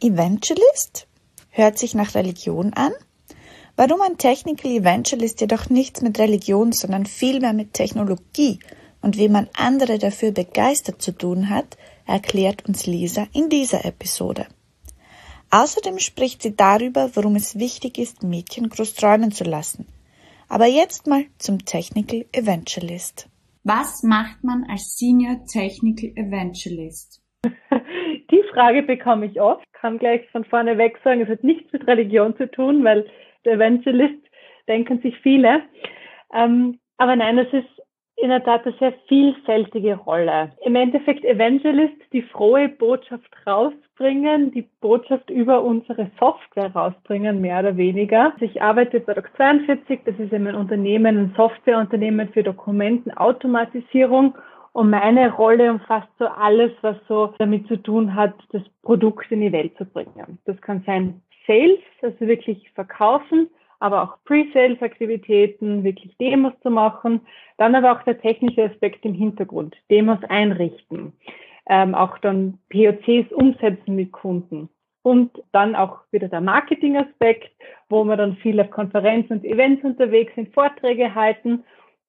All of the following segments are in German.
Evangelist? Hört sich nach Religion an? Warum ein Technical Evangelist jedoch nichts mit Religion, sondern vielmehr mit Technologie und wie man andere dafür begeistert zu tun hat, erklärt uns Lisa in dieser Episode. Außerdem spricht sie darüber, warum es wichtig ist, Mädchen groß träumen zu lassen. Aber jetzt mal zum Technical Evangelist. Was macht man als Senior Technical Evangelist? Frage bekomme ich oft, kann gleich von vorne weg sagen, es hat nichts mit Religion zu tun, weil der Evangelist denken sich viele. Ähm, aber nein, es ist in der Tat eine sehr vielfältige Rolle. Im Endeffekt Evangelist, die frohe Botschaft rausbringen, die Botschaft über unsere Software rausbringen, mehr oder weniger. Ich arbeite bei Doc 42, das ist ein Unternehmen, ein Softwareunternehmen für Dokumentenautomatisierung und meine Rolle umfasst so alles, was so damit zu tun hat, das Produkt in die Welt zu bringen. Das kann sein Sales, also wirklich verkaufen, aber auch Pre-Sales-Aktivitäten, wirklich Demos zu machen. Dann aber auch der technische Aspekt im Hintergrund, Demos einrichten, ähm, auch dann POCs umsetzen mit Kunden. Und dann auch wieder der Marketing-Aspekt, wo wir dann viel auf Konferenzen und Events unterwegs sind, Vorträge halten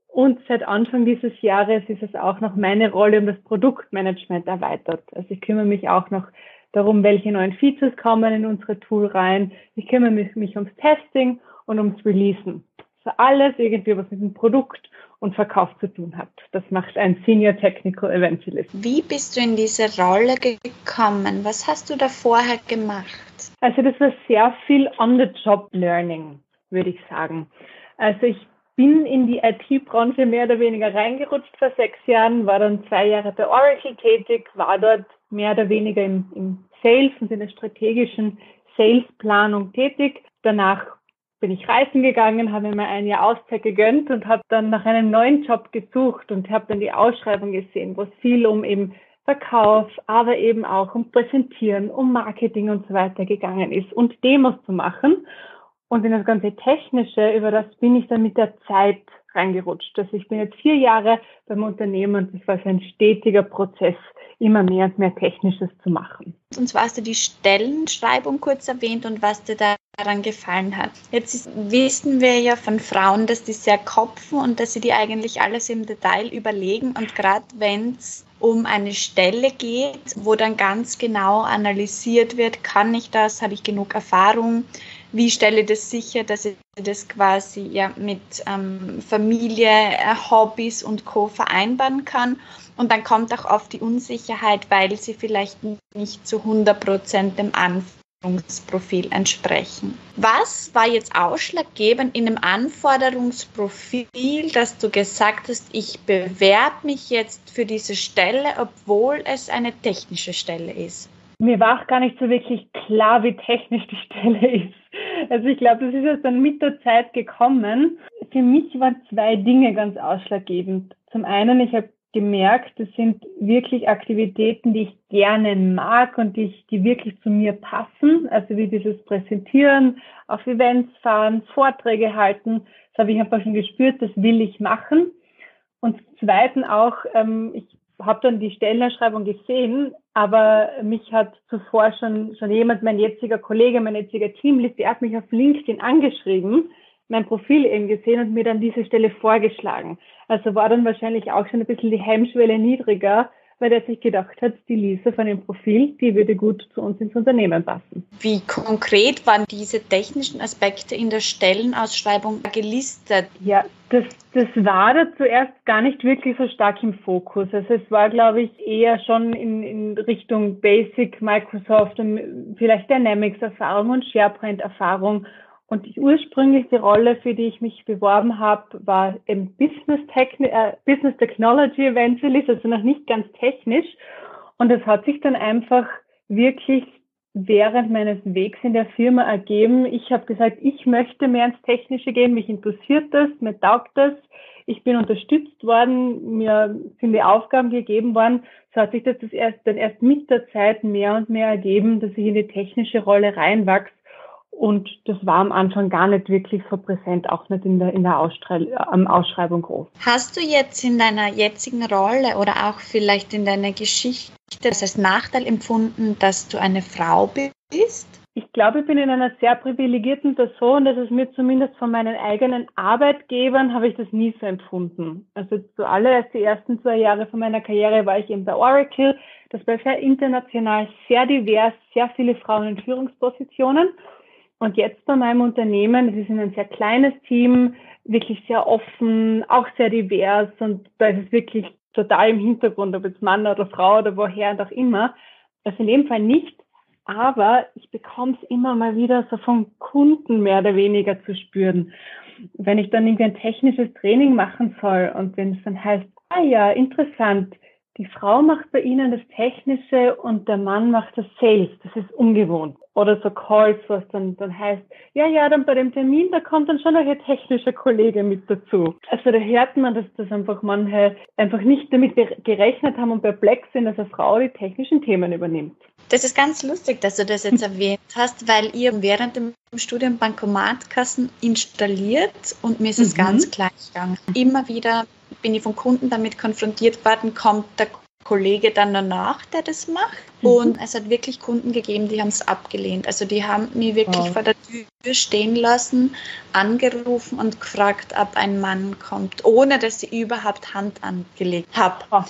und seit Anfang dieses Jahres ist es auch noch meine Rolle um das Produktmanagement erweitert. Also ich kümmere mich auch noch darum, welche neuen Features kommen in unsere Tool rein. Ich kümmere mich, mich ums Testing und ums Releasen. So alles irgendwie, was mit dem Produkt und Verkauf zu tun hat. Das macht ein Senior Technical Evangelist. Wie bist du in diese Rolle gekommen? Was hast du da vorher gemacht? Also das war sehr viel on-the-job-Learning, würde ich sagen. Also ich bin in die IT-Branche mehr oder weniger reingerutscht vor sechs Jahren, war dann zwei Jahre bei Oracle tätig, war dort mehr oder weniger im, im Sales und in der strategischen Salesplanung tätig. Danach bin ich reisen gegangen, habe mir ein Jahr Auszeit gegönnt und habe dann nach einem neuen Job gesucht und habe dann die Ausschreibung gesehen, wo es viel um eben Verkauf, aber eben auch um Präsentieren, um Marketing und so weiter gegangen ist und Demos zu machen. Und in das ganze Technische, über das bin ich dann mit der Zeit reingerutscht. Also ich bin jetzt vier Jahre beim Unternehmen und das war so ein stetiger Prozess, immer mehr und mehr Technisches zu machen. Und zwar hast du die Stellenschreibung kurz erwähnt und was dir daran gefallen hat. Jetzt ist, wissen wir ja von Frauen, dass die sehr kopfen und dass sie die eigentlich alles im Detail überlegen und gerade wenn es um eine Stelle geht, wo dann ganz genau analysiert wird, kann ich das, habe ich genug Erfahrung, wie stelle ich das sicher, dass ich das quasi ja mit ähm, Familie, äh, Hobbys und Co. vereinbaren kann. Und dann kommt auch oft die Unsicherheit, weil sie vielleicht nicht zu 100 Prozent dem Anforderungsprofil entsprechen. Was war jetzt ausschlaggebend in dem Anforderungsprofil, dass du gesagt hast, ich bewerbe mich jetzt für diese Stelle, obwohl es eine technische Stelle ist? Mir war auch gar nicht so wirklich klar, wie technisch die Stelle ist. Also ich glaube, das ist jetzt dann mit der Zeit gekommen. Für mich waren zwei Dinge ganz ausschlaggebend. Zum einen, ich habe gemerkt, das sind wirklich Aktivitäten, die ich gerne mag und die, die wirklich zu mir passen. Also wie dieses Präsentieren, auf Events fahren, Vorträge halten. Das habe ich einfach schon gespürt, das will ich machen. Und Zweiten auch, ähm, ich habe dann die Stellenerschreibung gesehen, aber mich hat zuvor schon, schon jemand, mein jetziger Kollege, mein jetziger Teamlead, der hat mich auf LinkedIn angeschrieben, mein Profil eben gesehen und mir dann diese Stelle vorgeschlagen. Also war dann wahrscheinlich auch schon ein bisschen die Hemmschwelle niedriger, weil er sich gedacht hat, die Lisa von dem Profil, die würde gut zu uns ins Unternehmen passen. Wie konkret waren diese technischen Aspekte in der Stellenausschreibung gelistet? Ja, das, das war da zuerst gar nicht wirklich so stark im Fokus. Also es war, glaube ich, eher schon in, in Richtung Basic, Microsoft und vielleicht Dynamics-Erfahrung und SharePoint-Erfahrung und die ursprüngliche Rolle, für die ich mich beworben habe, war im Business, Techni äh, Business Technology Evangelist, also noch nicht ganz technisch. Und es hat sich dann einfach wirklich während meines Wegs in der Firma ergeben. Ich habe gesagt, ich möchte mehr ins Technische gehen, mich interessiert das, mir taugt das. Ich bin unterstützt worden, mir sind die Aufgaben gegeben worden. So hat sich das, das erst, dann erst mit der Zeit mehr und mehr ergeben, dass ich in die technische Rolle reinwachse Und das war am Anfang gar nicht wirklich so präsent, auch nicht in der, in der Ausschrei Ausschreibung groß. Hast du jetzt in deiner jetzigen Rolle oder auch vielleicht in deiner Geschichte das als Nachteil empfunden, dass du eine Frau bist? Ich glaube, ich bin in einer sehr privilegierten Person, dass es mir zumindest von meinen eigenen Arbeitgebern habe ich das nie so empfunden. Also zuallererst die ersten zwei Jahre von meiner Karriere war ich eben bei Oracle. Das war sehr international, sehr divers, sehr viele Frauen in Führungspositionen. Und jetzt bei meinem Unternehmen, es ist ein sehr kleines Team, wirklich sehr offen, auch sehr divers und da ist es wirklich total im Hintergrund, ob jetzt Mann oder Frau oder woher und auch immer. Also in dem Fall nicht aber ich bekomme es immer mal wieder so von Kunden mehr oder weniger zu spüren. Wenn ich dann irgendwie ein technisches Training machen soll und wenn es dann heißt, ah ja, interessant, die Frau macht bei Ihnen das Technische und der Mann macht das Sales. Das ist ungewohnt. Oder so Calls, was dann, dann heißt, ja, ja, dann bei dem Termin, da kommt dann schon noch Ihr technischer Kollege mit dazu. Also da hört man, dass das einfach manche einfach nicht damit gerechnet haben und perplex sind, dass eine Frau die technischen Themen übernimmt. Das ist ganz lustig, dass du das jetzt erwähnt hast, weil ihr während dem Studium Bankomatkassen installiert und mir ist es mhm. ganz gleich gegangen. Immer wieder bin ich von Kunden damit konfrontiert worden, kommt der Kollege dann danach, der das macht. Mhm. Und es hat wirklich Kunden gegeben, die haben es abgelehnt. Also die haben mich wirklich wow. vor der Tür stehen lassen, angerufen und gefragt, ob ein Mann kommt, ohne dass sie überhaupt Hand angelegt habe. Oh.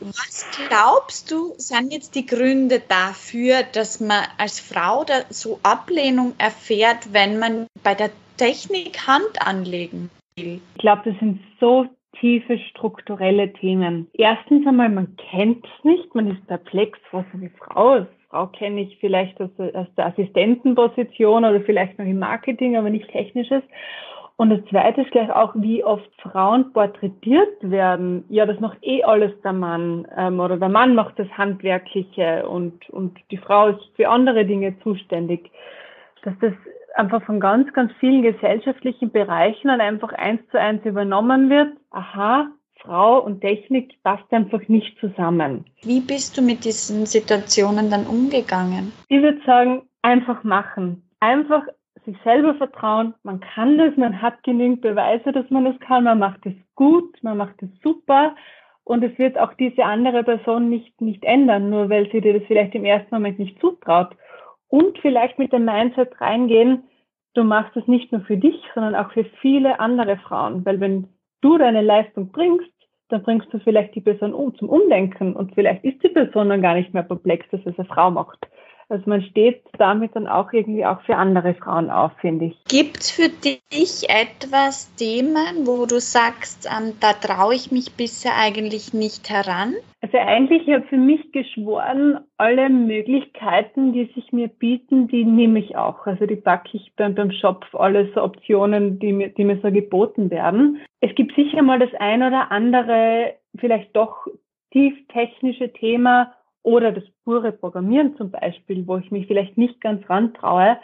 Was glaubst du, sind jetzt die Gründe dafür, dass man als Frau da so Ablehnung erfährt, wenn man bei der Technik Hand anlegen will? Ich glaube, das sind so tiefe strukturelle Themen. Erstens einmal, man kennt es nicht, man ist perplex, was eine Frau ist. Frau kenne ich vielleicht aus, aus der Assistentenposition oder vielleicht noch im Marketing, aber nicht technisches. Und das Zweite ist gleich auch, wie oft Frauen porträtiert werden. Ja, das macht eh alles der Mann ähm, oder der Mann macht das Handwerkliche und, und die Frau ist für andere Dinge zuständig. Dass das einfach von ganz, ganz vielen gesellschaftlichen Bereichen dann einfach eins zu eins übernommen wird. Aha, Frau und Technik passt einfach nicht zusammen. Wie bist du mit diesen Situationen dann umgegangen? Ich würde sagen, einfach machen. Einfach sich selber vertrauen. Man kann das, man hat genügend Beweise, dass man das kann. Man macht es gut, man macht es super. Und es wird auch diese andere Person nicht, nicht ändern, nur weil sie dir das vielleicht im ersten Moment nicht zutraut und vielleicht mit dem Mindset reingehen, du machst es nicht nur für dich, sondern auch für viele andere Frauen. Weil wenn du deine Leistung bringst, dann bringst du vielleicht die Person um zum Umdenken und vielleicht ist die Person dann gar nicht mehr perplex, dass es eine Frau macht. Also man steht damit dann auch irgendwie auch für andere Frauen auf, finde ich. Gibt es für dich etwas Themen, wo du sagst, ähm, da traue ich mich bisher eigentlich nicht heran? Also eigentlich habe ich für mich geschworen, alle Möglichkeiten, die sich mir bieten, die nehme ich auch. Also die packe ich beim, beim Shop alle so Optionen, die mir, die mir so geboten werden. Es gibt sicher mal das ein oder andere, vielleicht doch tief technische Thema, oder das pure Programmieren zum Beispiel, wo ich mich vielleicht nicht ganz rantraue.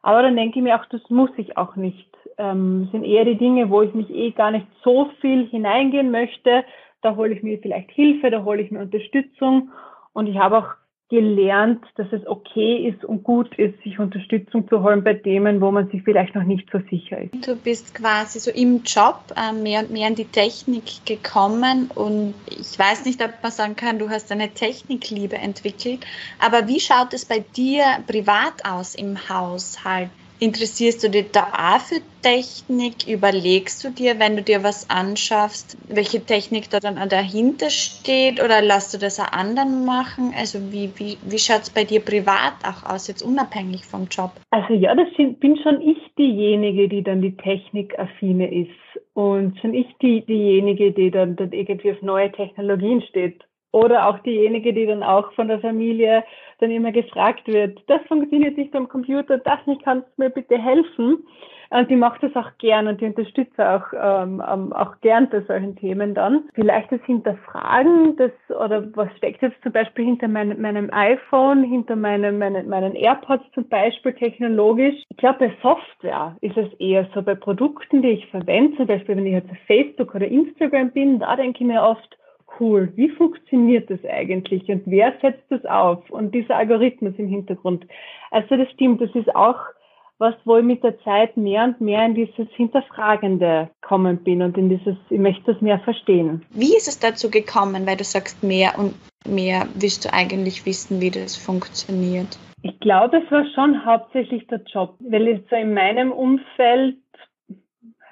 Aber dann denke ich mir auch, das muss ich auch nicht. Ähm, sind eher die Dinge, wo ich mich eh gar nicht so viel hineingehen möchte. Da hole ich mir vielleicht Hilfe, da hole ich mir Unterstützung. Und ich habe auch gelernt, dass es okay ist und gut ist, sich Unterstützung zu holen bei Themen, wo man sich vielleicht noch nicht so sicher ist. Du bist quasi so im Job äh, mehr und mehr in die Technik gekommen und ich weiß nicht, ob man sagen kann, du hast eine Technikliebe entwickelt, aber wie schaut es bei dir privat aus im Haushalt? Interessierst du dich da für Technik? Überlegst du dir, wenn du dir was anschaffst, welche Technik da dann dahinter steht oder lässt du das auch anderen machen? Also wie, wie, wie schaut es bei dir privat auch aus, jetzt unabhängig vom Job? Also ja, das bin schon ich diejenige, die dann die Technikaffine ist und schon ich die, diejenige, die dann, dann irgendwie auf neue Technologien steht. Oder auch diejenige, die dann auch von der Familie dann immer gefragt wird, das funktioniert nicht am Computer, das nicht, kannst du mir bitte helfen? Und die macht das auch gern und die unterstützt auch, ähm, auch gern bei solchen Themen dann. Vielleicht das Hinterfragen, das, oder was steckt jetzt zum Beispiel hinter mein, meinem iPhone, hinter meinem, meinen, meinen AirPods zum Beispiel technologisch. Ich glaube, bei Software ist es eher so, bei Produkten, die ich verwende, zum Beispiel wenn ich jetzt auf Facebook oder Instagram bin, da denke ich mir oft, cool, wie funktioniert das eigentlich und wer setzt das auf und dieser Algorithmus im Hintergrund. Also das stimmt, das ist auch was wo ich mit der Zeit mehr und mehr in dieses Hinterfragende kommen bin und in dieses, ich möchte das mehr verstehen. Wie ist es dazu gekommen, weil du sagst, mehr und mehr willst du eigentlich wissen, wie das funktioniert? Ich glaube, es war schon hauptsächlich der Job, weil es so in meinem Umfeld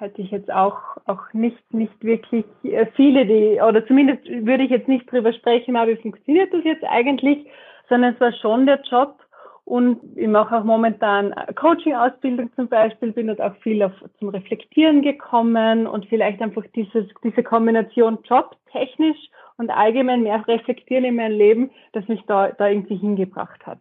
hatte ich jetzt auch, auch nicht, nicht wirklich äh, viele, die, oder zumindest würde ich jetzt nicht drüber sprechen, aber wie funktioniert das jetzt eigentlich, sondern es war schon der Job und ich mache auch momentan Coaching-Ausbildung zum Beispiel, bin dort auch viel auf, zum Reflektieren gekommen und vielleicht einfach dieses, diese Kombination Job, technisch und allgemein mehr reflektieren in meinem Leben, das mich da, da irgendwie hingebracht hat.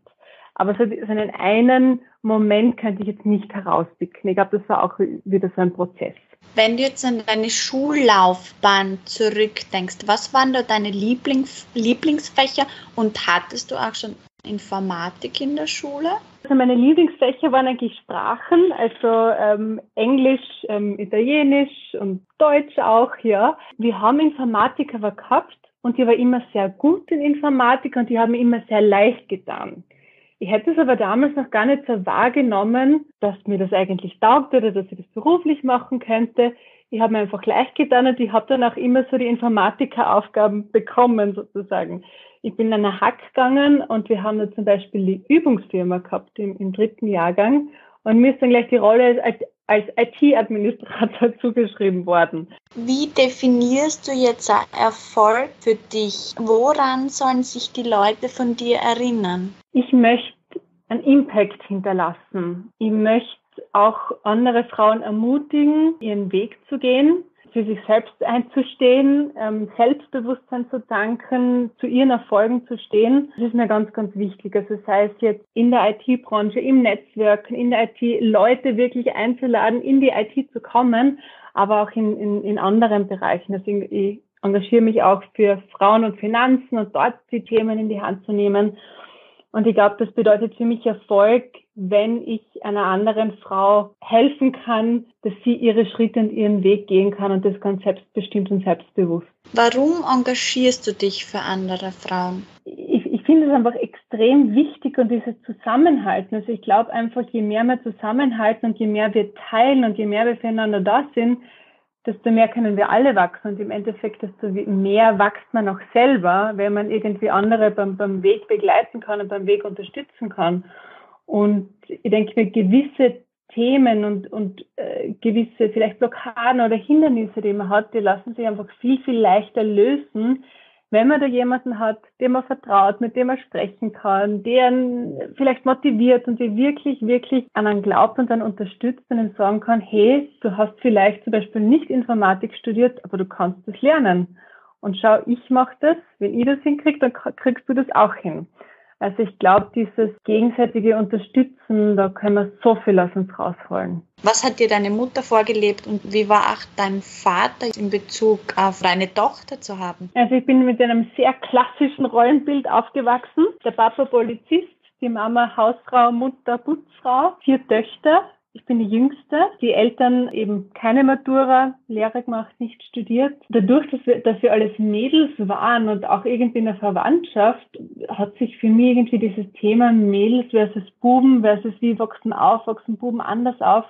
Aber so, so einen einen Moment könnte ich jetzt nicht herauspicken. Ich glaube, das war auch wieder so ein Prozess. Wenn du jetzt an deine Schullaufbahn zurückdenkst, was waren da deine Lieblings Lieblingsfächer und hattest du auch schon Informatik in der Schule? Also meine Lieblingsfächer waren eigentlich Sprachen, also ähm, Englisch, ähm, Italienisch und Deutsch auch, ja. Wir haben Informatik aber gehabt und die war immer sehr gut in Informatik und die haben mir immer sehr leicht getan. Ich hätte es aber damals noch gar nicht so wahrgenommen, dass mir das eigentlich taugt oder dass ich das beruflich machen könnte. Ich habe mir einfach leicht getan und ich habe dann auch immer so die Informatikeraufgaben bekommen sozusagen ich bin an eine Hack gegangen und wir haben da zum Beispiel die Übungsfirma gehabt im, im dritten Jahrgang und mir ist dann gleich die Rolle als, als IT-Administrator zugeschrieben worden. Wie definierst du jetzt Erfolg für dich? Woran sollen sich die Leute von dir erinnern? Ich möchte einen Impact hinterlassen. Ich möchte auch andere Frauen ermutigen, ihren Weg zu gehen für sich selbst einzustehen, ähm, Selbstbewusstsein zu tanken, zu ihren Erfolgen zu stehen. Das ist mir ganz, ganz wichtig. Also sei es jetzt in der IT-Branche, im Netzwerk, in der IT, Leute wirklich einzuladen, in die IT zu kommen, aber auch in, in, in anderen Bereichen. Deswegen ich engagiere mich auch für Frauen und Finanzen und dort die Themen in die Hand zu nehmen. Und ich glaube, das bedeutet für mich Erfolg, wenn ich einer anderen Frau helfen kann, dass sie ihre Schritte und ihren Weg gehen kann und das ganz selbstbestimmt und selbstbewusst. Warum engagierst du dich für andere Frauen? Ich, ich finde es einfach extrem wichtig und dieses Zusammenhalten. Also ich glaube einfach, je mehr wir zusammenhalten und je mehr wir teilen und je mehr wir füreinander da sind, desto mehr können wir alle wachsen und im Endeffekt, desto mehr wächst man auch selber, wenn man irgendwie andere beim, beim Weg begleiten kann und beim Weg unterstützen kann. Und ich denke mir, gewisse Themen und, und äh, gewisse vielleicht Blockaden oder Hindernisse, die man hat, die lassen sich einfach viel, viel leichter lösen, wenn man da jemanden hat, dem man vertraut, mit dem man sprechen kann, der vielleicht motiviert und die wirklich, wirklich an einen glaubt und dann unterstützt und ihm sagen kann, hey, du hast vielleicht zum Beispiel nicht Informatik studiert, aber du kannst es lernen. Und schau, ich mache das, wenn ich das hinkriege, dann kriegst du das auch hin. Also ich glaube, dieses gegenseitige Unterstützen, da können wir so viel aus uns rausholen. Was hat dir deine Mutter vorgelebt und wie war auch dein Vater in Bezug auf deine Tochter zu haben? Also ich bin mit einem sehr klassischen Rollenbild aufgewachsen. Der Papa Polizist, die Mama Hausfrau, Mutter Putzfrau, vier Töchter. Ich bin die Jüngste. Die Eltern eben keine Matura, Lehre gemacht, nicht studiert. Dadurch, dass wir, dass wir alles Mädels waren und auch irgendwie in der Verwandtschaft, hat sich für mich irgendwie dieses Thema Mädels versus Buben versus wie wachsen auf, wachsen Buben anders auf,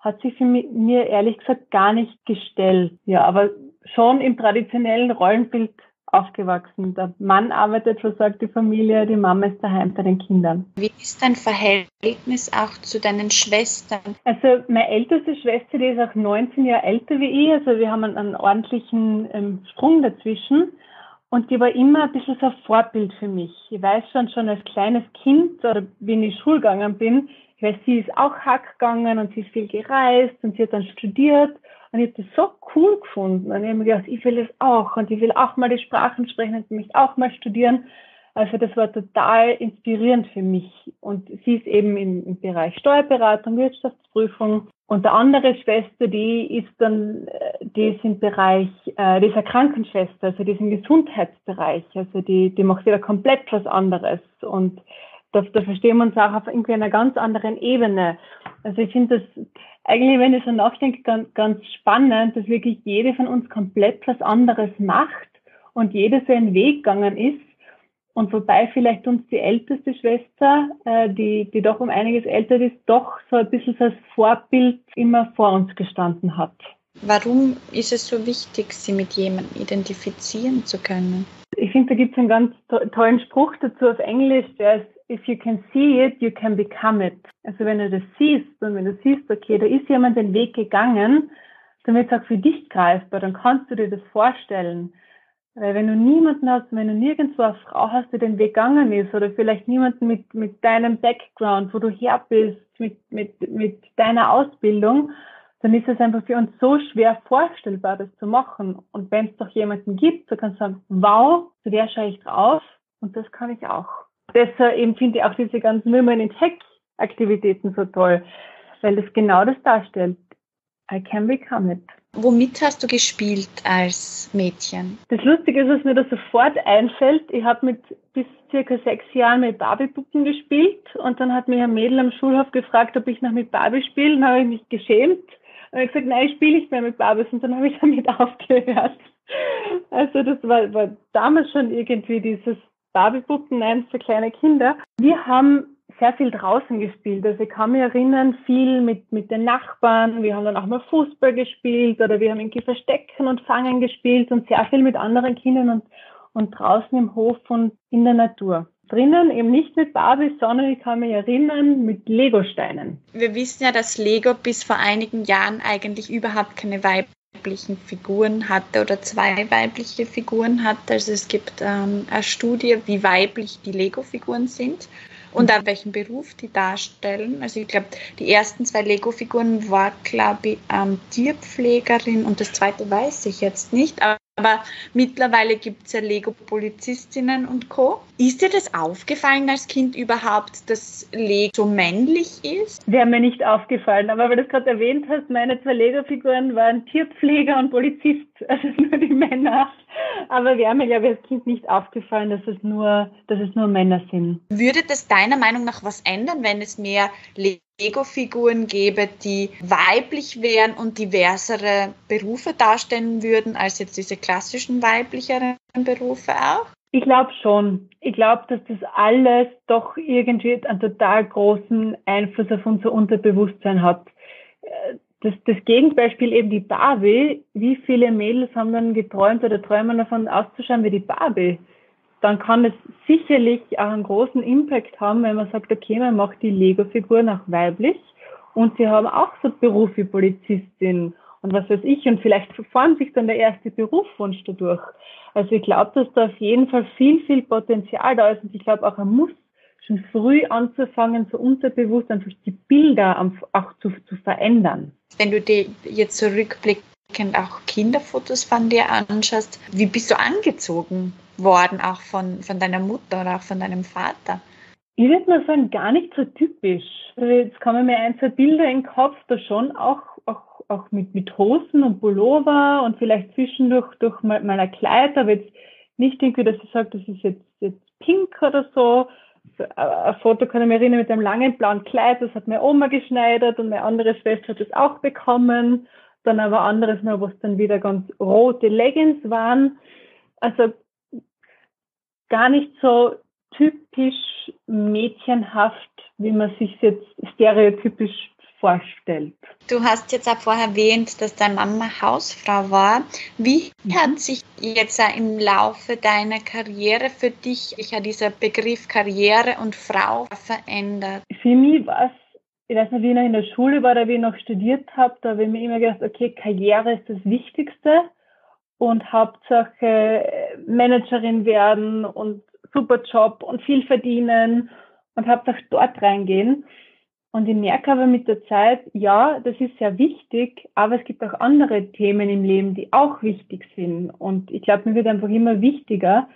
hat sich für mich, mir ehrlich gesagt gar nicht gestellt. Ja, aber schon im traditionellen Rollenbild aufgewachsen. Der Mann arbeitet, so sagt die Familie, die Mama ist daheim bei den Kindern. Wie ist dein Verhältnis auch zu deinen Schwestern? Also meine älteste Schwester, die ist auch 19 Jahre älter wie ich, also wir haben einen, einen ordentlichen ähm, Sprung dazwischen. Und die war immer ein bisschen so ein Vorbild für mich. Ich weiß schon, schon als kleines Kind oder wenn ich Schule gegangen bin, ich weiß, sie ist auch Hack gegangen und sie ist viel gereist und sie hat dann studiert und ich habe das so cool gefunden. Und ich habe mir gedacht, ich will das auch und ich will auch mal die Sprachen sprechen und mich auch mal studieren. Also das war total inspirierend für mich. Und sie ist eben im, im Bereich Steuerberatung, Wirtschaftsprüfung. Und der andere Schwester, die ist dann, äh, die ist im Bereich, äh, die ist eine Krankenschwester, also die ist im Gesundheitsbereich. Also die, die macht wieder komplett was anderes. Und da, da verstehen wir uns auch auf irgendwie einer ganz anderen Ebene. Also ich finde das eigentlich, wenn ich so nachdenke, ganz, ganz spannend, dass wirklich jede von uns komplett was anderes macht und jeder seinen Weg gegangen ist. Und wobei vielleicht uns die älteste Schwester, äh, die, die doch um einiges älter ist, doch so ein bisschen als Vorbild immer vor uns gestanden hat. Warum ist es so wichtig, sie mit jemandem identifizieren zu können? Ich finde, da gibt es einen ganz to tollen Spruch dazu auf Englisch, der ist, if you can see it, you can become it. Also wenn du das siehst und wenn du siehst, okay, da ist jemand den Weg gegangen, dann wird es auch für dich greifbar, dann kannst du dir das vorstellen. Weil wenn du niemanden hast, wenn du nirgendwo eine Frau hast, die den Weg gegangen ist, oder vielleicht niemanden mit, mit deinem Background, wo du her bist, mit, mit, mit deiner Ausbildung, dann ist es einfach für uns so schwer vorstellbar, das zu machen. Und wenn es doch jemanden gibt, der kann sagen, wow, zu der schaue ich drauf und das kann ich auch. Deshalb eben finde ich auch diese ganzen Women in Tech Aktivitäten so toll, weil das genau das darstellt. I can become it. Womit hast du gespielt als Mädchen? Das Lustige ist, was mir da sofort einfällt, ich habe mit bis circa sechs Jahren mit Barbie-Puppen gespielt und dann hat mich ein Mädel am Schulhof gefragt, ob ich noch mit Barbie spiele. Dann habe ich mich geschämt und habe gesagt, nein, ich spiele nicht mehr mit Barbies und dann habe ich damit aufgehört. Also das war, war damals schon irgendwie dieses Barbie-Puppen, nein, für kleine Kinder. Wir haben sehr viel draußen gespielt. Also ich kann mich erinnern, viel mit, mit den Nachbarn. Wir haben dann auch mal Fußball gespielt oder wir haben irgendwie Verstecken und Fangen gespielt und sehr viel mit anderen Kindern und, und draußen im Hof und in der Natur. Drinnen eben nicht mit Barbies, sondern ich kann mich erinnern mit Legosteinen. Wir wissen ja, dass Lego bis vor einigen Jahren eigentlich überhaupt keine weiblichen Figuren hatte oder zwei weibliche Figuren hatte. Also es gibt ähm, eine Studie, wie weiblich die Lego-Figuren sind und auch welchen Beruf die darstellen. Also ich glaube, die ersten zwei Lego-Figuren war, glaube ich, ähm, Tierpflegerin und das zweite weiß ich jetzt nicht. Aber aber mittlerweile gibt es ja Lego-Polizistinnen und Co. Ist dir das aufgefallen als Kind überhaupt, dass Lego so männlich ist? Wäre mir nicht aufgefallen, aber weil du es gerade erwähnt hast, meine zwei Lego-Figuren waren Tierpfleger und Polizist, also nur die Männer. Aber wäre mir, glaube ich, als Kind nicht aufgefallen, dass es nur, dass es nur Männer sind. Würde das deiner Meinung nach was ändern, wenn es mehr Lego Lego-Figuren gäbe, die weiblich wären und diversere Berufe darstellen würden, als jetzt diese klassischen weiblicheren Berufe auch? Ich glaube schon. Ich glaube, dass das alles doch irgendwie einen total großen Einfluss auf unser Unterbewusstsein hat. Das, das Gegenbeispiel eben die Barbie. Wie viele Mädels haben dann geträumt oder träumen davon auszuschauen wie die Barbie? dann kann es sicherlich auch einen großen Impact haben, wenn man sagt, okay, man macht die Lego-Figuren auch weiblich und sie haben auch so Beruf wie Polizistin und was weiß ich und vielleicht formt sich dann der erste Berufswunsch dadurch. Also ich glaube, dass da auf jeden Fall viel, viel Potenzial da ist und ich glaube auch, man muss schon früh anzufangen, so unterbewusst einfach die Bilder auch zu, zu verändern. Wenn du dir jetzt zurückblickst, auch Kinderfotos von dir anschaust, wie bist du angezogen? worden, auch von, von deiner Mutter oder auch von deinem Vater? Ich würde mal sagen, gar nicht so typisch. Also jetzt kommen mir ein, zwei Bilder in den Kopf, da schon auch, auch, auch mit, mit Hosen und Pullover und vielleicht zwischendurch durch meiner Kleid, aber jetzt nicht irgendwie, dass ich sage, das ist jetzt, jetzt pink oder so. Ein Foto kann ich mich erinnern mit einem langen blauen Kleid, das hat meine Oma geschneidert und meine andere Schwester hat es auch bekommen. Dann aber anderes noch, was dann wieder ganz rote Leggings waren. Also gar nicht so typisch mädchenhaft, wie man sich jetzt stereotypisch vorstellt. Du hast jetzt auch vorher erwähnt, dass deine Mama Hausfrau war. Wie mhm. hat sich jetzt im Laufe deiner Karriere für dich dieser Begriff Karriere und Frau verändert? Für mich war es, ich weiß nicht, wie ich noch in der Schule war oder wie ich noch studiert habe, da habe ich mir immer gedacht, okay, Karriere ist das Wichtigste und Hauptsache Managerin werden und super Job und viel verdienen und Hauptsache dort reingehen. Und ich merke aber mit der Zeit, ja, das ist sehr wichtig, aber es gibt auch andere Themen im Leben, die auch wichtig sind. Und ich glaube, mir wird einfach immer wichtiger,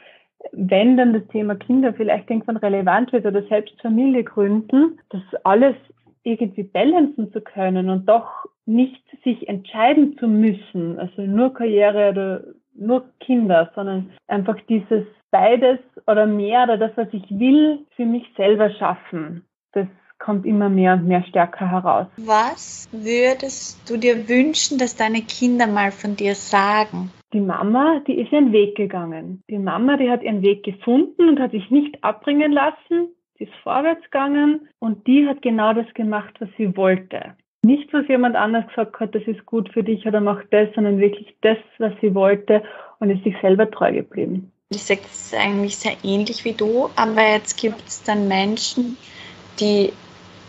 wenn dann das Thema Kinder vielleicht irgendwann relevant wird oder selbst Familie gründen, das alles irgendwie balancen zu können und doch nicht sich entscheiden zu müssen, also nur Karriere oder nur Kinder, sondern einfach dieses beides oder mehr oder das, was ich will, für mich selber schaffen. Das kommt immer mehr und mehr stärker heraus. Was würdest du dir wünschen, dass deine Kinder mal von dir sagen? Die Mama, die ist ihren Weg gegangen. Die Mama, die hat ihren Weg gefunden und hat sich nicht abbringen lassen. Sie ist vorwärts gegangen und die hat genau das gemacht, was sie wollte. Nicht, was jemand anders gesagt hat, das ist gut für dich oder mach das, sondern wirklich das, was sie wollte und ist sich selber treu geblieben. Ich sage es eigentlich sehr ähnlich wie du, aber jetzt gibt es dann Menschen, die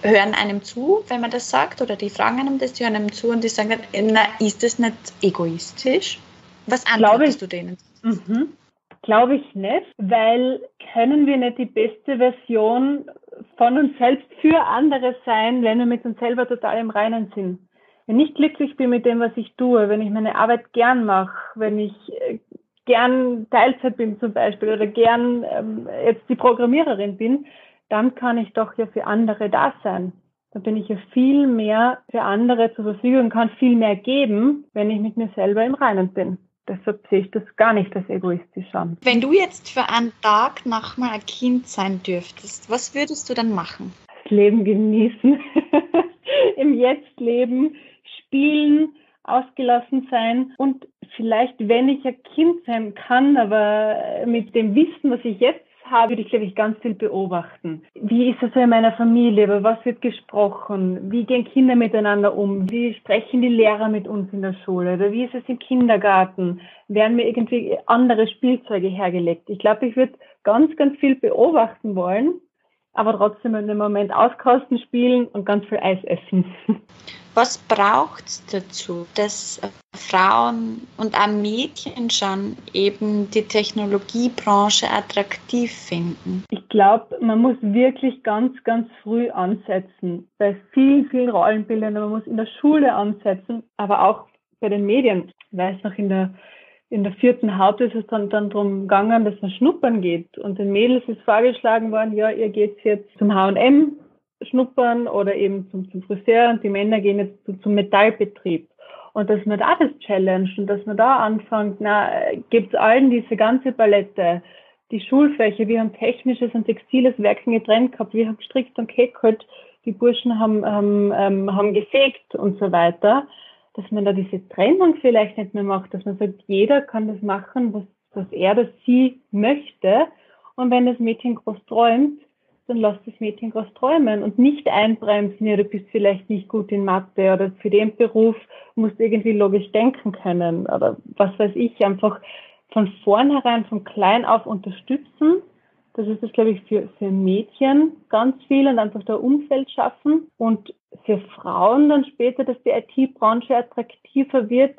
hören einem zu, wenn man das sagt, oder die fragen einem das, die hören einem zu und die sagen dann, na, ist das nicht egoistisch? Was antwortest du denen? Mhm. Glaube ich nicht, weil können wir nicht die beste Version von uns selbst für andere sein, wenn wir mit uns selber total im Reinen sind. Wenn ich glücklich bin mit dem, was ich tue, wenn ich meine Arbeit gern mache, wenn ich äh, gern Teilzeit bin zum Beispiel oder gern ähm, jetzt die Programmiererin bin, dann kann ich doch ja für andere da sein. Dann bin ich ja viel mehr für andere zur Verfügung und kann viel mehr geben, wenn ich mit mir selber im Reinen bin. Deshalb sehe ich das gar nicht als egoistisch an. Wenn du jetzt für einen Tag nochmal ein Kind sein dürftest, was würdest du dann machen? Das Leben genießen, im Jetzt leben, spielen, ausgelassen sein und vielleicht, wenn ich ein Kind sein kann, aber mit dem Wissen, was ich jetzt habe, würde ich, glaube ich, ganz viel beobachten. Wie ist es in meiner Familie? Über was wird gesprochen? Wie gehen Kinder miteinander um? Wie sprechen die Lehrer mit uns in der Schule? Oder wie ist es im Kindergarten? Werden mir irgendwie andere Spielzeuge hergelegt? Ich glaube, ich würde ganz, ganz viel beobachten wollen, aber trotzdem in dem Moment auskosten, spielen und ganz viel Eis essen. Was braucht es dazu, dass Frauen und auch Mädchen schon eben die Technologiebranche attraktiv finden? Ich glaube, man muss wirklich ganz, ganz früh ansetzen. Bei vielen, vielen Rollenbildern. Man muss in der Schule ansetzen, aber auch bei den Medien. Ich weiß noch, in der, in der vierten Haupt ist es dann, dann darum gegangen, dass man schnuppern geht. Und den Mädels ist vorgeschlagen worden, ja, ihr geht jetzt zum H&M schnuppern oder eben zum, zum Friseur und die Männer gehen jetzt zu, zum Metallbetrieb. Und dass man da das challenge und dass man da anfängt, na, gibt's allen diese ganze Palette, die Schulfächer, wir haben technisches und textiles Werken getrennt gehabt, wir haben gestrickt und gehäkelt, die Burschen haben, haben, ähm, haben gefegt und so weiter, dass man da diese Trennung vielleicht nicht mehr macht, dass man sagt, jeder kann das machen, was, was er oder sie möchte. Und wenn das Mädchen groß träumt, dann lass das Mädchen groß träumen und nicht einbremsen, ja, du bist vielleicht nicht gut in Mathe oder für den Beruf musst du irgendwie logisch denken können oder was weiß ich, einfach von vornherein, von klein auf unterstützen. Das ist das, glaube ich, für, für Mädchen ganz viel und einfach da Umfeld schaffen und für Frauen dann später, dass die IT-Branche attraktiver wird.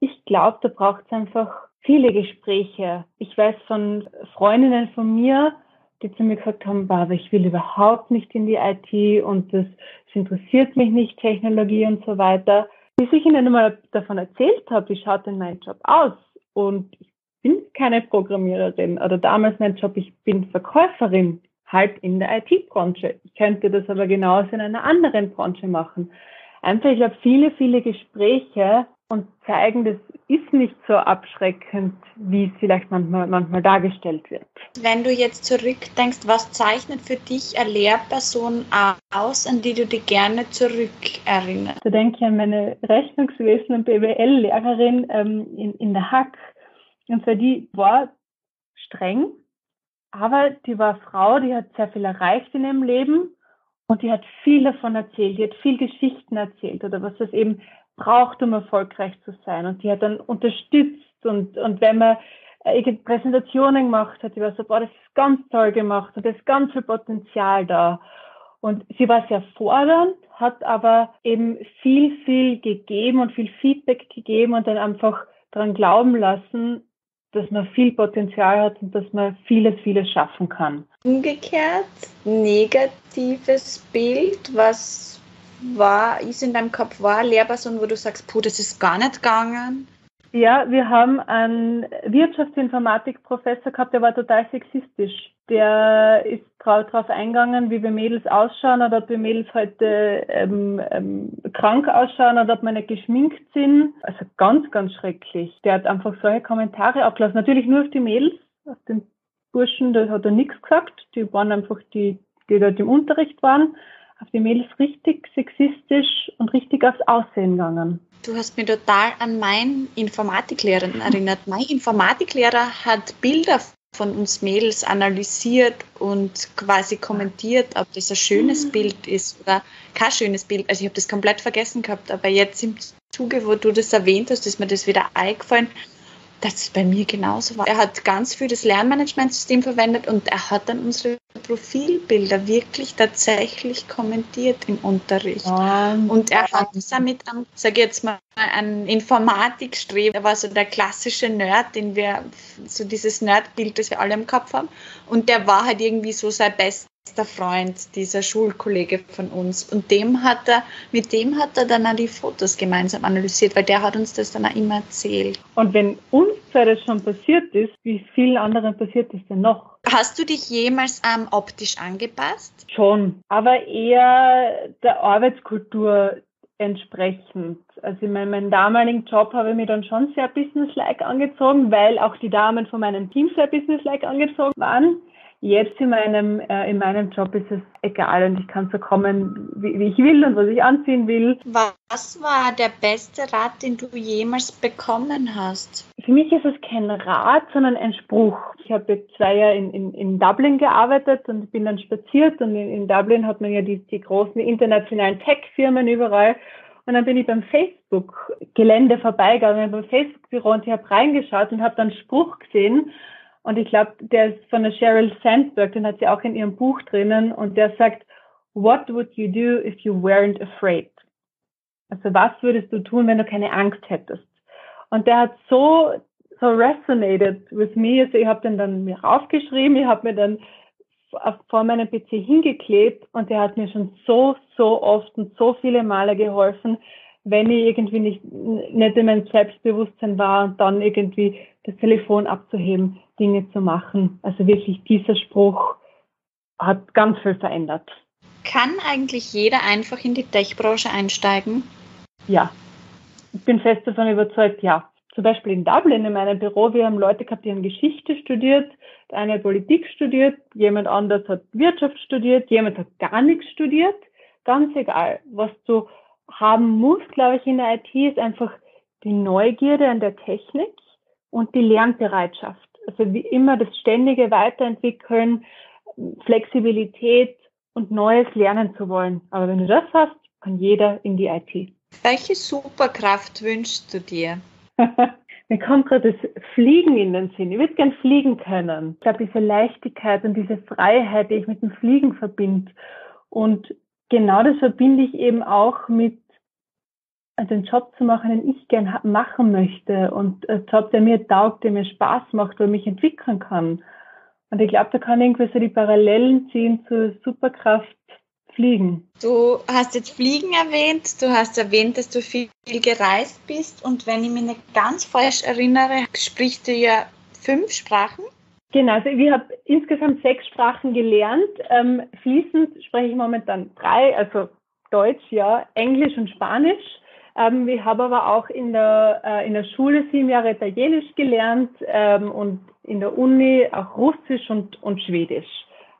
Ich glaube, da braucht es einfach viele Gespräche. Ich weiß von Freundinnen von mir, die zu mir gesagt haben, aber ich will überhaupt nicht in die IT und das, das interessiert mich nicht, Technologie und so weiter. Bis ich ihnen einmal davon erzählt habe, wie schaut denn mein Job aus? Und ich bin keine Programmiererin oder damals mein Job, ich bin Verkäuferin, halt in der IT-Branche. Ich könnte das aber genauso in einer anderen Branche machen. Einfach, ich habe viele, viele Gespräche und zeigen, das ist nicht so abschreckend, wie es vielleicht manchmal, manchmal dargestellt wird. Wenn du jetzt zurückdenkst, was zeichnet für dich eine Lehrperson aus, an die du dich gerne zurückerinnerst? Da denke ich an meine Rechnungswesen- und BWL-Lehrerin ähm, in, in der Hack. Und zwar die war streng, aber die war Frau, die hat sehr viel erreicht in ihrem Leben und die hat viel davon erzählt, die hat viel Geschichten erzählt oder was das eben braucht, um erfolgreich zu sein. Und die hat dann unterstützt und, und wenn man äh, Präsentationen gemacht hat, die war so, boah, das ist ganz toll gemacht und da ist ganz viel Potenzial da. Und sie war sehr fordernd, hat aber eben viel, viel gegeben und viel Feedback gegeben und dann einfach daran glauben lassen, dass man viel Potenzial hat und dass man vieles, vieles schaffen kann. Umgekehrt, negatives Bild, was war, ist in deinem Kopf, war Lehrperson, wo du sagst, puh, das ist gar nicht gegangen? Ja, wir haben einen Wirtschaftsinformatik-Professor gehabt, der war total sexistisch. Der ist drauf eingegangen, wie wir Mädels ausschauen oder ob wir Mädels heute ähm, ähm, krank ausschauen oder ob wir nicht geschminkt sind. Also ganz, ganz schrecklich. Der hat einfach solche Kommentare abgelassen. Natürlich nur auf die Mädels, auf den Burschen, da hat er nichts gesagt. Die waren einfach die, die dort im Unterricht waren auf die Mädels richtig sexistisch und richtig aufs Aussehen gegangen. Du hast mich total an meinen Informatiklehrer erinnert. Mein Informatiklehrer hat Bilder von uns Mädels analysiert und quasi kommentiert, ob das ein schönes mhm. Bild ist oder kein schönes Bild. Also ich habe das komplett vergessen gehabt, aber jetzt im Zuge, wo du das erwähnt hast, ist mir das wieder eingefallen dass es bei mir genauso war. Er hat ganz viel das Lernmanagementsystem verwendet und er hat dann unsere Profilbilder wirklich tatsächlich kommentiert im Unterricht. Um, und er hat uns damit, sage jetzt mal, ein Informatikstreben. Er war so der klassische Nerd, den wir, so dieses Nerdbild, das wir alle im Kopf haben. Und der war halt irgendwie so sein bester bester Freund, dieser Schulkollege von uns. Und dem hat er, mit dem hat er dann auch die Fotos gemeinsam analysiert, weil der hat uns das dann auch immer erzählt. Und wenn uns das schon passiert ist, wie vielen anderen passiert es denn noch? Hast du dich jemals ähm, optisch angepasst? Schon, aber eher der Arbeitskultur entsprechend. Also in meinem damaligen Job habe ich mich dann schon sehr businesslike angezogen, weil auch die Damen von meinem Team sehr businesslike angezogen waren. Jetzt in meinem, äh, in meinem Job ist es egal und ich kann so kommen, wie, wie, ich will und was ich anziehen will. Was war der beste Rat, den du jemals bekommen hast? Für mich ist es kein Rat, sondern ein Spruch. Ich habe jetzt zwei Jahre in, in, in Dublin gearbeitet und bin dann spaziert und in, in Dublin hat man ja die, die großen internationalen Tech-Firmen überall. Und dann bin ich beim Facebook-Gelände vorbeigegangen, beim Facebook-Büro und ich habe reingeschaut und habe dann Spruch gesehen und ich glaube, der ist von der Sheryl Sandberg, den hat sie auch in ihrem Buch drinnen. Und der sagt, what would you do if you weren't afraid? Also was würdest du tun, wenn du keine Angst hättest? Und der hat so, so resonated with me. Also ich habe den dann mir raufgeschrieben, ich habe mir dann vor meinem PC hingeklebt und der hat mir schon so, so oft und so viele Male geholfen, wenn ich irgendwie nicht, nicht in meinem Selbstbewusstsein war und dann irgendwie das Telefon abzuheben, Dinge zu machen. Also wirklich dieser Spruch hat ganz viel verändert. Kann eigentlich jeder einfach in die Tech-Branche einsteigen? Ja, ich bin fest davon überzeugt, ja. Zum Beispiel in Dublin in meinem Büro, wir haben Leute gehabt, die haben Geschichte studiert, der eine hat Politik studiert, jemand anders hat Wirtschaft studiert, jemand hat gar nichts studiert. Ganz egal, was du haben musst, glaube ich, in der IT, ist einfach die Neugierde an der Technik und die Lernbereitschaft. Also wie immer das ständige Weiterentwickeln, Flexibilität und Neues lernen zu wollen. Aber wenn du das hast, kann jeder in die IT. Welche Superkraft wünschst du dir? Mir kommt gerade das Fliegen in den Sinn. Ich würde gern fliegen können. Ich glaube, diese Leichtigkeit und diese Freiheit, die ich mit dem Fliegen verbinde. Und genau das verbinde ich eben auch mit den Job zu machen, den ich gern machen möchte und einen Job, der mir taugt, der mir Spaß macht, wo ich mich entwickeln kann. Und ich glaube, da kann irgendwie so die Parallelen ziehen zur Superkraft Fliegen. Du hast jetzt Fliegen erwähnt, du hast erwähnt, dass du viel gereist bist und wenn ich mich nicht ganz falsch erinnere, sprichst du ja fünf Sprachen? Genau, also ich habe insgesamt sechs Sprachen gelernt. Ähm, fließend spreche ich momentan drei, also Deutsch, ja, Englisch und Spanisch. Ähm, ich habe aber auch in der, äh, in der Schule sieben Jahre Italienisch gelernt ähm, und in der Uni auch Russisch und, und Schwedisch.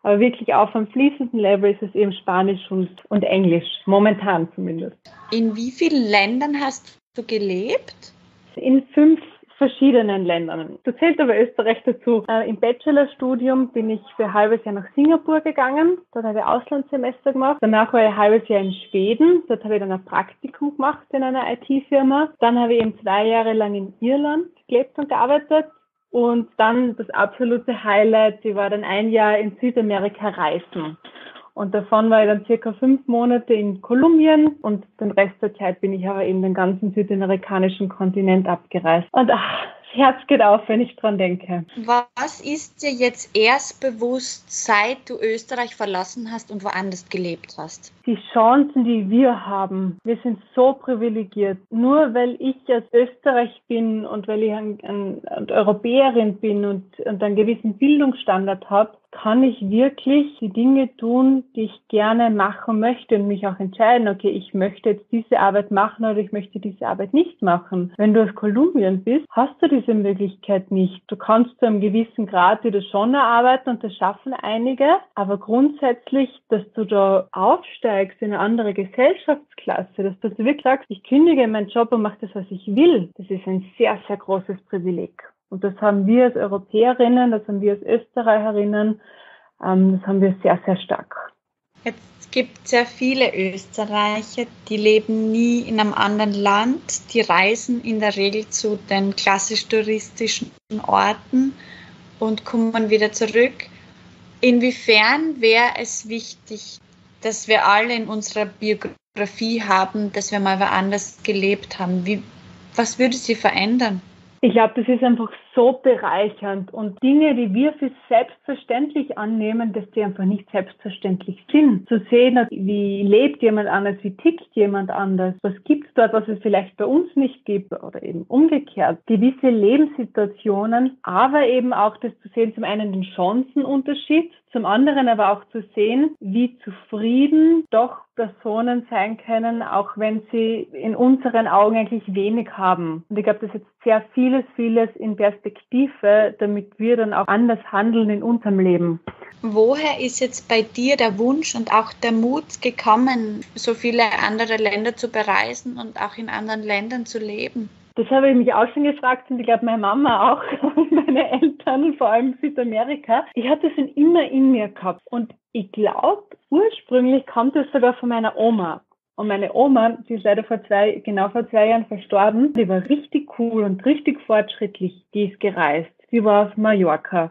Aber wirklich auf einem fließenden Level ist es eben Spanisch und, und Englisch, momentan zumindest. In wie vielen Ländern hast du gelebt? In fünf verschiedenen Ländern. Da zählt aber Österreich dazu. Äh, Im Bachelorstudium bin ich für ein halbes Jahr nach Singapur gegangen. Dort habe ich Auslandssemester gemacht. Danach war ich ein halbes Jahr in Schweden. Dort habe ich dann ein Praktikum gemacht in einer IT-Firma. Dann habe ich eben zwei Jahre lang in Irland gelebt und gearbeitet. Und dann das absolute Highlight, ich war dann ein Jahr in Südamerika reisen. Und davon war ich dann circa fünf Monate in Kolumbien und den Rest der Zeit bin ich aber eben den ganzen südamerikanischen Kontinent abgereist. Und ach, Herz geht auf, wenn ich dran denke. Was ist dir jetzt erst bewusst, seit du Österreich verlassen hast und woanders gelebt hast? Die Chancen, die wir haben. Wir sind so privilegiert. Nur weil ich aus Österreich bin und weil ich ein, ein, ein Europäerin bin und, und einen gewissen Bildungsstandard habe, kann ich wirklich die Dinge tun, die ich gerne machen möchte und mich auch entscheiden, okay, ich möchte jetzt diese Arbeit machen oder ich möchte diese Arbeit nicht machen. Wenn du aus Kolumbien bist, hast du diese Möglichkeit nicht. Du kannst zu einem gewissen Grad wieder schon erarbeiten und das schaffen einige, aber grundsätzlich, dass du da aufsteigst in eine andere Gesellschaftsklasse, dass du wirklich sagst, ich kündige meinen Job und mache das, was ich will, das ist ein sehr, sehr großes Privileg. Und das haben wir als Europäerinnen, das haben wir als Österreicherinnen, ähm, das haben wir sehr, sehr stark. Jetzt gibt es sehr viele Österreicher, die leben nie in einem anderen Land. Die reisen in der Regel zu den klassisch touristischen Orten und kommen wieder zurück. Inwiefern wäre es wichtig, dass wir alle in unserer Biografie haben, dass wir mal woanders gelebt haben? Wie, was würde sie verändern? Ich glaube, das ist einfach so bereichernd und Dinge, die wir für selbstverständlich annehmen, dass die einfach nicht selbstverständlich sind. Zu sehen, wie lebt jemand anders, wie tickt jemand anders, was gibt es dort, was es vielleicht bei uns nicht gibt oder eben umgekehrt. Gewisse Lebenssituationen, aber eben auch das zu sehen, zum einen den Chancenunterschied, zum anderen aber auch zu sehen, wie zufrieden doch Personen sein können, auch wenn sie in unseren Augen eigentlich wenig haben. Und ich glaube, das ist jetzt sehr vieles, vieles in Perspektive, damit wir dann auch anders handeln in unserem Leben. Woher ist jetzt bei dir der Wunsch und auch der Mut gekommen, so viele andere Länder zu bereisen und auch in anderen Ländern zu leben? Das habe ich mich auch schon gefragt und ich glaube meine Mama auch und meine Eltern, vor allem Südamerika. Ich hatte das schon immer in mir gehabt und ich glaube, ursprünglich kommt es sogar von meiner Oma. Und meine Oma, die ist leider vor zwei, genau vor zwei Jahren verstorben, die war richtig cool und richtig fortschrittlich. Die ist gereist. Die war auf Mallorca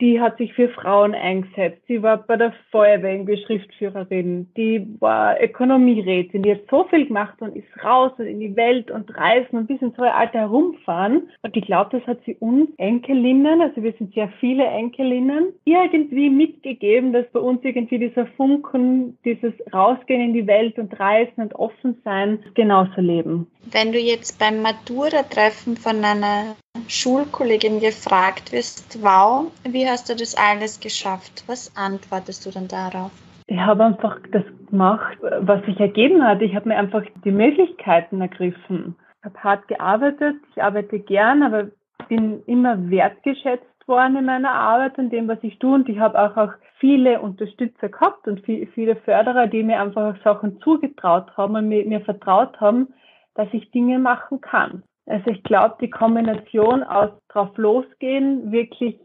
die hat sich für Frauen eingesetzt. Sie war bei der Feuerwehr irgendwie Schriftführerin. Die war Ökonomierätin. Die hat so viel gemacht und ist raus und in die Welt und reisen und bis ins hohe Alter herumfahren. Und ich glaube, das hat sie uns Enkelinnen, also wir sind sehr viele Enkelinnen, irgendwie mitgegeben, dass bei uns irgendwie dieser Funken, dieses Rausgehen in die Welt und reisen und offen sein genauso leben. Wenn du jetzt beim Matura-Treffen von einer Schulkollegin gefragt wirst, wow, wie hast du das alles geschafft? Was antwortest du dann darauf? Ich habe einfach das gemacht, was sich ergeben hat. Ich habe mir einfach die Möglichkeiten ergriffen. Ich habe hart gearbeitet, ich arbeite gern, aber bin immer wertgeschätzt worden in meiner Arbeit und dem, was ich tue. Und ich habe auch, auch viele Unterstützer gehabt und viele Förderer, die mir einfach Sachen zugetraut haben und mir, mir vertraut haben, dass ich Dinge machen kann. Also ich glaube, die Kombination aus drauf losgehen, wirklich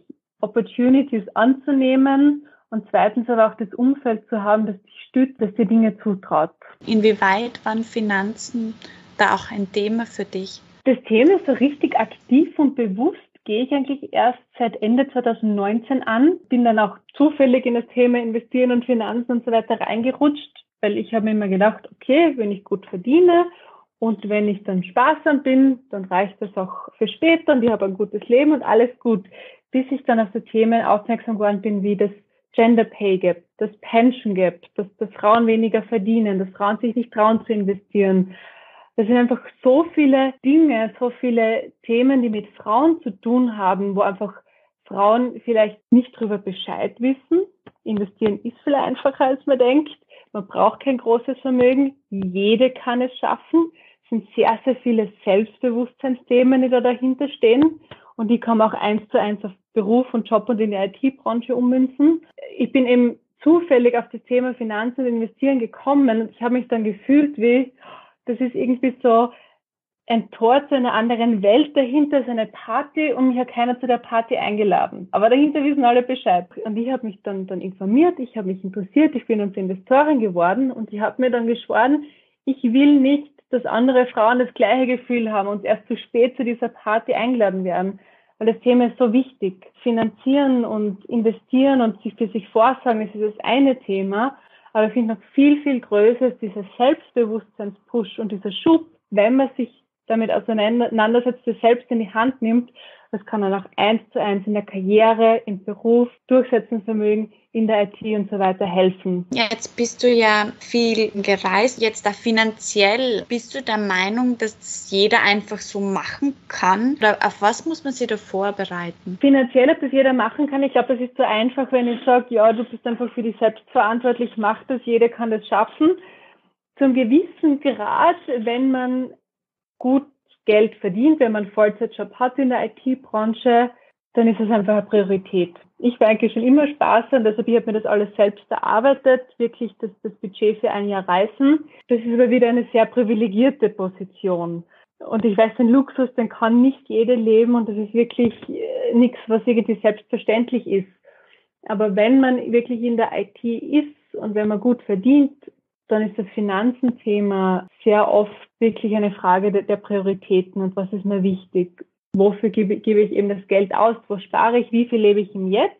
Opportunities anzunehmen und zweitens aber auch das Umfeld zu haben, das dich stützt, das dir Dinge zutraut. Inwieweit waren Finanzen da auch ein Thema für dich? Das Thema so richtig aktiv und bewusst gehe ich eigentlich erst seit Ende 2019 an, bin dann auch zufällig in das Thema Investieren und Finanzen und so weiter reingerutscht, weil ich habe mir immer gedacht, okay, wenn ich gut verdiene und wenn ich dann sparsam bin, dann reicht das auch für später und ich habe ein gutes Leben und alles gut. Bis ich dann auf so Themen aufmerksam geworden bin, wie das Gender Pay Gap, das Pension Gap, dass, dass Frauen weniger verdienen, dass Frauen sich nicht trauen zu investieren. Das sind einfach so viele Dinge, so viele Themen, die mit Frauen zu tun haben, wo einfach Frauen vielleicht nicht darüber Bescheid wissen. Investieren ist viel einfacher, als man denkt. Man braucht kein großes Vermögen. Jede kann es schaffen sind sehr, sehr viele Selbstbewusstseinsthemen, die da dahinter stehen. Und die man auch eins zu eins auf Beruf und Job und in die IT-Branche ummünzen. Ich bin eben zufällig auf das Thema Finanzen und Investieren gekommen und ich habe mich dann gefühlt wie, das ist irgendwie so ein Tor zu einer anderen Welt. Dahinter ist eine Party und mich hat keiner zu der Party eingeladen. Aber dahinter wissen alle Bescheid. Und ich habe mich dann, dann informiert, ich habe mich interessiert, ich bin uns Investorin geworden und ich habe mir dann geschworen, ich will nicht dass andere Frauen das gleiche Gefühl haben und erst zu spät zu dieser Party eingeladen werden. Weil das Thema ist so wichtig. Finanzieren und investieren und sich für sich vorsagen, das ist das eine Thema. Aber ich finde noch viel, viel größer ist dieser Selbstbewusstseinspush und dieser Schub, wenn man sich damit auseinandersetzt, das selbst in die Hand nimmt Das kann dann auch eins zu eins in der Karriere, im Beruf, Durchsetzungsvermögen, in der IT und so weiter helfen. Jetzt bist du ja viel gereist. Jetzt da finanziell, bist du der Meinung, dass das jeder einfach so machen kann? Oder auf was muss man sich da vorbereiten? Finanziell, ob das jeder machen kann, ich glaube, das ist so einfach, wenn ich sage, ja, du bist einfach für dich selbst verantwortlich, mach das, jeder kann das schaffen. Zum gewissen Grad, wenn man gut Geld verdient, wenn man einen Vollzeitjob hat in der IT-Branche, dann ist es einfach eine Priorität. Ich war eigentlich schon immer und deshalb ich habe mir das alles selbst erarbeitet, wirklich das, das Budget für ein Jahr reisen. Das ist aber wieder eine sehr privilegierte Position. Und ich weiß, den Luxus, den kann nicht jeder leben und das ist wirklich äh, nichts, was irgendwie selbstverständlich ist. Aber wenn man wirklich in der IT ist und wenn man gut verdient, dann ist das Finanzenthema sehr oft wirklich eine Frage der, der Prioritäten und was ist mir wichtig wofür gebe, gebe ich eben das Geld aus, wo spare ich, wie viel lebe ich im Jetzt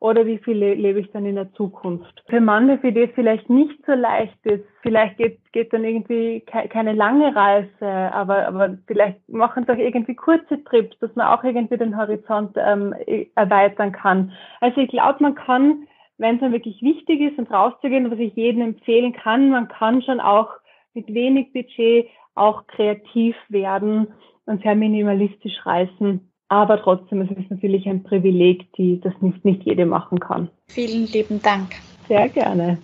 oder wie viel lebe ich dann in der Zukunft. Für manche, für die es vielleicht nicht so leicht ist, vielleicht geht, geht dann irgendwie keine lange Reise, aber, aber vielleicht machen doch irgendwie kurze Trips, dass man auch irgendwie den Horizont ähm, erweitern kann. Also ich glaube, man kann, wenn es dann wirklich wichtig ist und rauszugehen, was ich jedem empfehlen kann, man kann schon auch mit wenig Budget auch kreativ werden und sehr minimalistisch reisen. Aber trotzdem es ist es natürlich ein Privileg, die das nicht, nicht jede machen kann. Vielen lieben Dank. Sehr gerne.